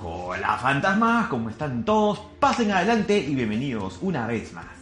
Hola fantasmas, ¿cómo están todos? Pasen adelante y bienvenidos una vez más.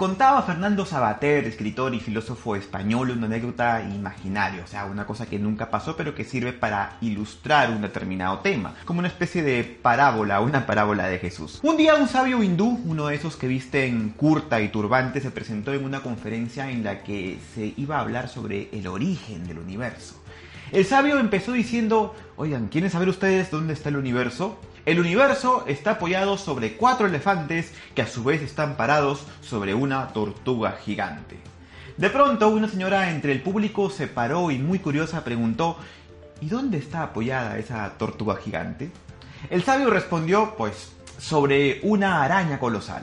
Contaba Fernando Sabater, escritor y filósofo español, una anécdota imaginaria, o sea, una cosa que nunca pasó pero que sirve para ilustrar un determinado tema, como una especie de parábola, una parábola de Jesús. Un día un sabio hindú, uno de esos que visten curta y turbante, se presentó en una conferencia en la que se iba a hablar sobre el origen del universo. El sabio empezó diciendo, oigan, ¿quieren saber ustedes dónde está el universo? El universo está apoyado sobre cuatro elefantes que a su vez están parados sobre una tortuga gigante. De pronto una señora entre el público se paró y muy curiosa preguntó, ¿y dónde está apoyada esa tortuga gigante? El sabio respondió, pues, sobre una araña colosal.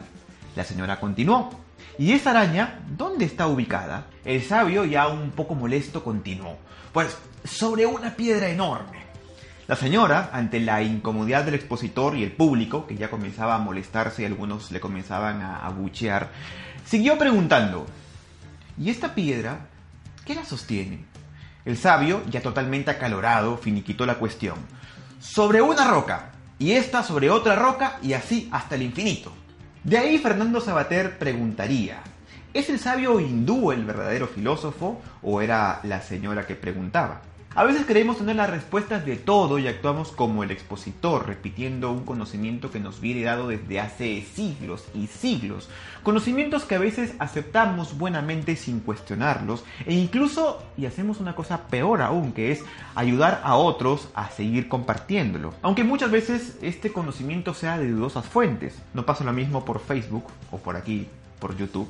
La señora continuó, ¿y esa araña dónde está ubicada? El sabio, ya un poco molesto, continuó, pues, sobre una piedra enorme. La señora, ante la incomodidad del expositor y el público, que ya comenzaba a molestarse y algunos le comenzaban a abuchear, siguió preguntando, ¿y esta piedra qué la sostiene? El sabio, ya totalmente acalorado, finiquitó la cuestión. Sobre una roca, y esta sobre otra roca, y así hasta el infinito. De ahí Fernando Sabater preguntaría, ¿es el sabio hindú el verdadero filósofo o era la señora que preguntaba? A veces queremos tener las respuestas de todo y actuamos como el expositor, repitiendo un conocimiento que nos viene dado desde hace siglos y siglos. Conocimientos que a veces aceptamos buenamente sin cuestionarlos e incluso, y hacemos una cosa peor aún, que es ayudar a otros a seguir compartiéndolo. Aunque muchas veces este conocimiento sea de dudosas fuentes. No pasa lo mismo por Facebook o por aquí, por YouTube.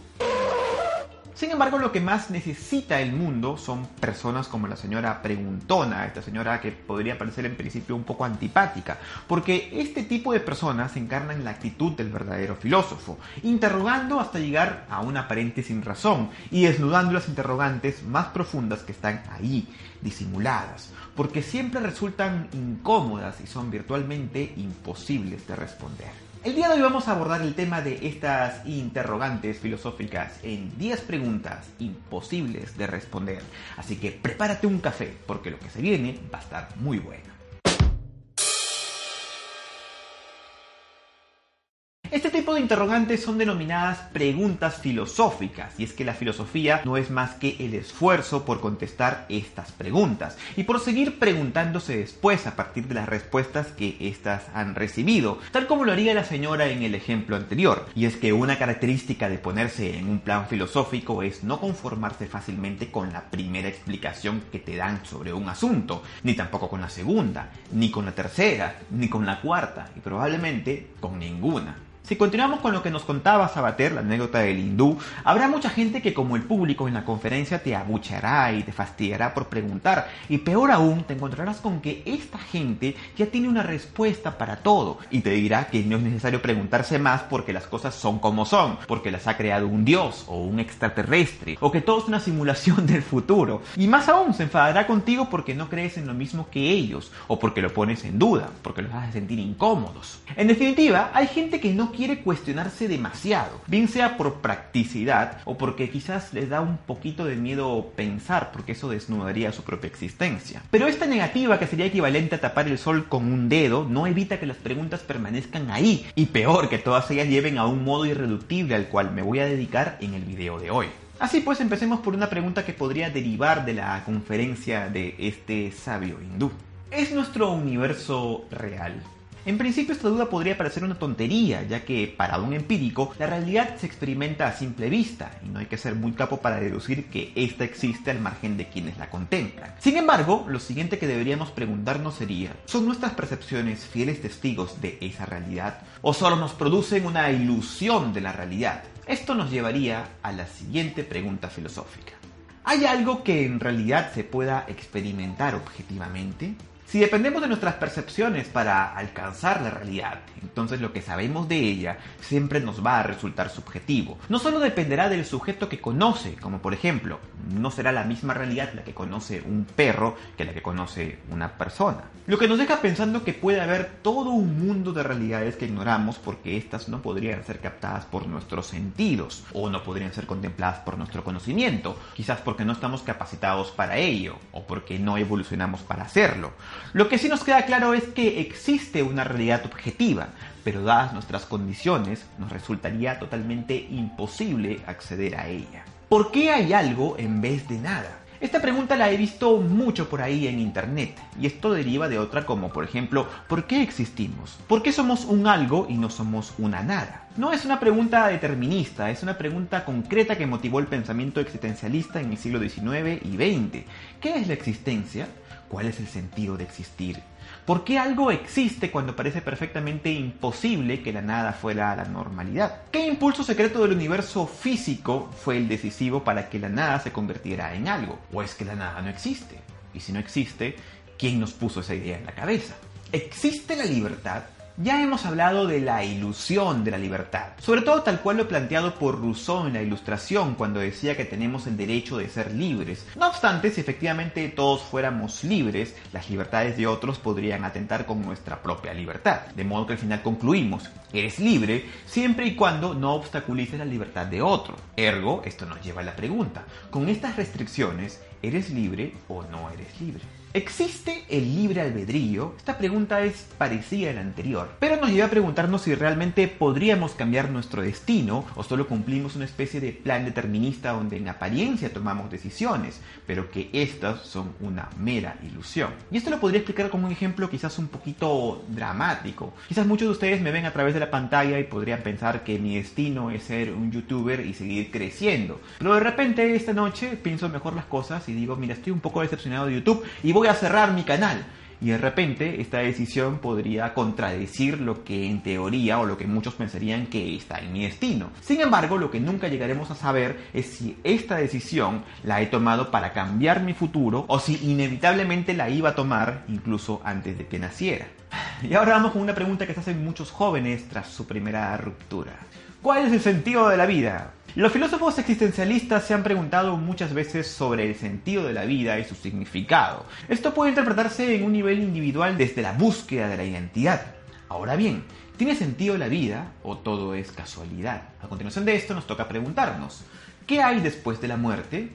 Sin embargo, lo que más necesita el mundo son personas como la señora Preguntona, esta señora que podría parecer en principio un poco antipática, porque este tipo de personas encarnan la actitud del verdadero filósofo, interrogando hasta llegar a una aparente sin razón y desnudando las interrogantes más profundas que están ahí, disimuladas, porque siempre resultan incómodas y son virtualmente imposibles de responder. El día de hoy vamos a abordar el tema de estas interrogantes filosóficas en 10 preguntas imposibles de responder. Así que prepárate un café porque lo que se viene va a estar muy bueno. Interrogantes son denominadas preguntas filosóficas, y es que la filosofía no es más que el esfuerzo por contestar estas preguntas y por seguir preguntándose después a partir de las respuestas que éstas han recibido, tal como lo haría la señora en el ejemplo anterior. Y es que una característica de ponerse en un plan filosófico es no conformarse fácilmente con la primera explicación que te dan sobre un asunto, ni tampoco con la segunda, ni con la tercera, ni con la cuarta, y probablemente con ninguna. Si continuamos con lo que nos contaba Sabater, la anécdota del hindú, habrá mucha gente que como el público en la conferencia te abuchará y te fastidiará por preguntar. Y peor aún, te encontrarás con que esta gente ya tiene una respuesta para todo y te dirá que no es necesario preguntarse más porque las cosas son como son, porque las ha creado un dios o un extraterrestre, o que todo es una simulación del futuro. Y más aún, se enfadará contigo porque no crees en lo mismo que ellos, o porque lo pones en duda, porque los hace sentir incómodos. En definitiva, hay gente que no quiere cuestionarse demasiado, bien sea por practicidad o porque quizás les da un poquito de miedo pensar, porque eso desnudaría su propia existencia. Pero esta negativa, que sería equivalente a tapar el sol con un dedo, no evita que las preguntas permanezcan ahí, y peor, que todas ellas lleven a un modo irreductible al cual me voy a dedicar en el video de hoy. Así pues, empecemos por una pregunta que podría derivar de la conferencia de este sabio hindú. ¿Es nuestro universo real? En principio esta duda podría parecer una tontería, ya que para un empírico la realidad se experimenta a simple vista y no hay que ser muy capo para deducir que ésta existe al margen de quienes la contemplan. Sin embargo, lo siguiente que deberíamos preguntarnos sería, ¿son nuestras percepciones fieles testigos de esa realidad o solo nos producen una ilusión de la realidad? Esto nos llevaría a la siguiente pregunta filosófica. ¿Hay algo que en realidad se pueda experimentar objetivamente? Si dependemos de nuestras percepciones para alcanzar la realidad, entonces lo que sabemos de ella siempre nos va a resultar subjetivo. No solo dependerá del sujeto que conoce, como por ejemplo, no será la misma realidad la que conoce un perro que la que conoce una persona. Lo que nos deja pensando que puede haber todo un mundo de realidades que ignoramos porque éstas no podrían ser captadas por nuestros sentidos o no podrían ser contempladas por nuestro conocimiento, quizás porque no estamos capacitados para ello o porque no evolucionamos para hacerlo. Lo que sí nos queda claro es que existe una realidad objetiva, pero dadas nuestras condiciones nos resultaría totalmente imposible acceder a ella. ¿Por qué hay algo en vez de nada? Esta pregunta la he visto mucho por ahí en internet y esto deriva de otra como por ejemplo ¿por qué existimos? ¿Por qué somos un algo y no somos una nada? No es una pregunta determinista, es una pregunta concreta que motivó el pensamiento existencialista en el siglo XIX y XX. ¿Qué es la existencia? ¿Cuál es el sentido de existir? ¿Por qué algo existe cuando parece perfectamente imposible que la nada fuera la normalidad? ¿Qué impulso secreto del universo físico fue el decisivo para que la nada se convirtiera en algo? ¿O es que la nada no existe? Y si no existe, ¿quién nos puso esa idea en la cabeza? ¿Existe la libertad? Ya hemos hablado de la ilusión de la libertad, sobre todo tal cual lo planteado por Rousseau en la Ilustración cuando decía que tenemos el derecho de ser libres. No obstante, si efectivamente todos fuéramos libres, las libertades de otros podrían atentar con nuestra propia libertad. De modo que al final concluimos, eres libre siempre y cuando no obstaculices la libertad de otro. Ergo, esto nos lleva a la pregunta, con estas restricciones, ¿eres libre o no eres libre? ¿Existe el libre albedrío? Esta pregunta es parecida a la anterior, pero nos lleva a preguntarnos si realmente podríamos cambiar nuestro destino o solo cumplimos una especie de plan determinista donde en apariencia tomamos decisiones, pero que estas son una mera ilusión. Y esto lo podría explicar como un ejemplo quizás un poquito dramático. Quizás muchos de ustedes me ven a través de la pantalla y podrían pensar que mi destino es ser un youtuber y seguir creciendo. Pero de repente esta noche pienso mejor las cosas y digo, mira, estoy un poco decepcionado de YouTube y voy a cerrar mi canal. Y de repente esta decisión podría contradecir lo que en teoría o lo que muchos pensarían que está en mi destino. Sin embargo, lo que nunca llegaremos a saber es si esta decisión la he tomado para cambiar mi futuro o si inevitablemente la iba a tomar incluso antes de que naciera. Y ahora vamos con una pregunta que se hacen muchos jóvenes tras su primera ruptura. ¿Cuál es el sentido de la vida? Los filósofos existencialistas se han preguntado muchas veces sobre el sentido de la vida y su significado. Esto puede interpretarse en un nivel individual desde la búsqueda de la identidad. Ahora bien, ¿tiene sentido la vida o todo es casualidad? A continuación de esto nos toca preguntarnos, ¿qué hay después de la muerte?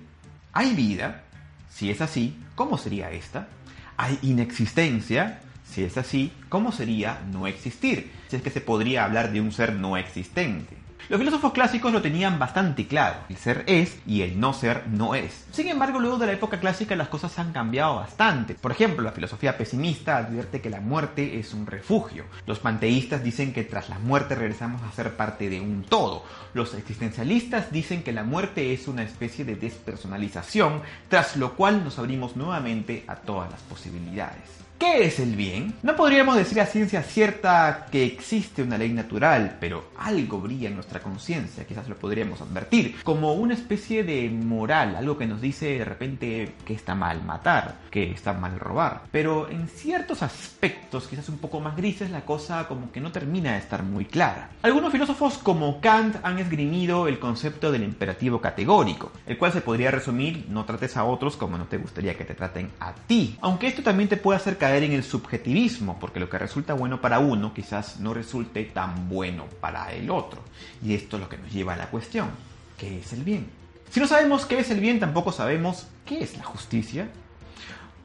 ¿Hay vida? Si es así, ¿cómo sería esta? ¿Hay inexistencia? Si es así, ¿cómo sería no existir? Si es que se podría hablar de un ser no existente. Los filósofos clásicos lo tenían bastante claro. El ser es y el no ser no es. Sin embargo, luego de la época clásica las cosas han cambiado bastante. Por ejemplo, la filosofía pesimista advierte que la muerte es un refugio. Los panteístas dicen que tras la muerte regresamos a ser parte de un todo. Los existencialistas dicen que la muerte es una especie de despersonalización, tras lo cual nos abrimos nuevamente a todas las posibilidades. ¿Qué es el bien? No podríamos decir a ciencia cierta que existe una ley natural, pero algo brilla en nuestra conciencia, quizás lo podríamos advertir, como una especie de moral, algo que nos dice de repente que está mal matar, que está mal robar. Pero en ciertos aspectos, quizás un poco más grises, la cosa como que no termina de estar muy clara. Algunos filósofos como Kant han esgrimido el concepto del imperativo categórico, el cual se podría resumir no trates a otros como no te gustaría que te traten a ti. Aunque esto también te puede hacer caer en el subjetivismo, porque lo que resulta bueno para uno quizás no resulte tan bueno para el otro. Y esto es lo que nos lleva a la cuestión, ¿qué es el bien? Si no sabemos qué es el bien, tampoco sabemos qué es la justicia.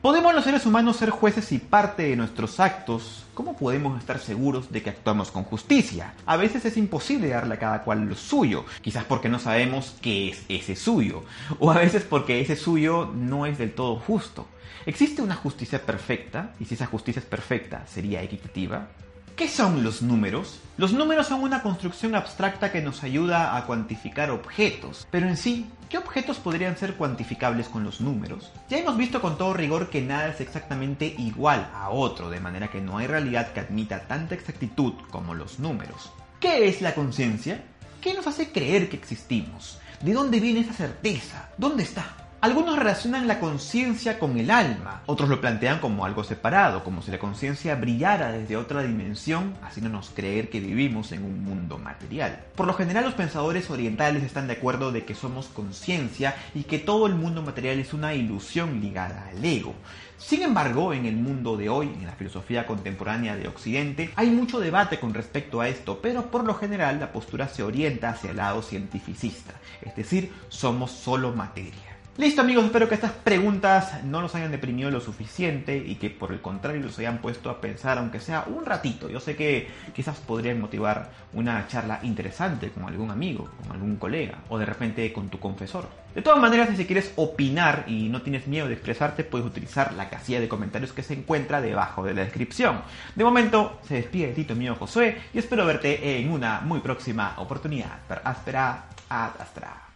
¿Podemos los seres humanos ser jueces y parte de nuestros actos? ¿Cómo podemos estar seguros de que actuamos con justicia? A veces es imposible darle a cada cual lo suyo, quizás porque no sabemos qué es ese suyo, o a veces porque ese suyo no es del todo justo. ¿Existe una justicia perfecta? Y si esa justicia es perfecta, ¿sería equitativa? ¿Qué son los números? Los números son una construcción abstracta que nos ayuda a cuantificar objetos, pero en sí, ¿qué objetos podrían ser cuantificables con los números? Ya hemos visto con todo rigor que nada es exactamente igual a otro, de manera que no hay realidad que admita tanta exactitud como los números. ¿Qué es la conciencia? ¿Qué nos hace creer que existimos? ¿De dónde viene esa certeza? ¿Dónde está? Algunos relacionan la conciencia con el alma, otros lo plantean como algo separado, como si la conciencia brillara desde otra dimensión, haciéndonos creer que vivimos en un mundo material. Por lo general los pensadores orientales están de acuerdo de que somos conciencia y que todo el mundo material es una ilusión ligada al ego. Sin embargo, en el mundo de hoy, en la filosofía contemporánea de Occidente, hay mucho debate con respecto a esto, pero por lo general la postura se orienta hacia el lado cientificista, es decir, somos solo materia. Listo amigos, espero que estas preguntas no los hayan deprimido lo suficiente y que por el contrario los hayan puesto a pensar aunque sea un ratito. Yo sé que quizás podrían motivar una charla interesante con algún amigo, con algún colega o de repente con tu confesor. De todas maneras, si quieres opinar y no tienes miedo de expresarte, puedes utilizar la casilla de comentarios que se encuentra debajo de la descripción. De momento, se despide Tito mío Josué y espero verte en una muy próxima oportunidad. Per aspera ad astra.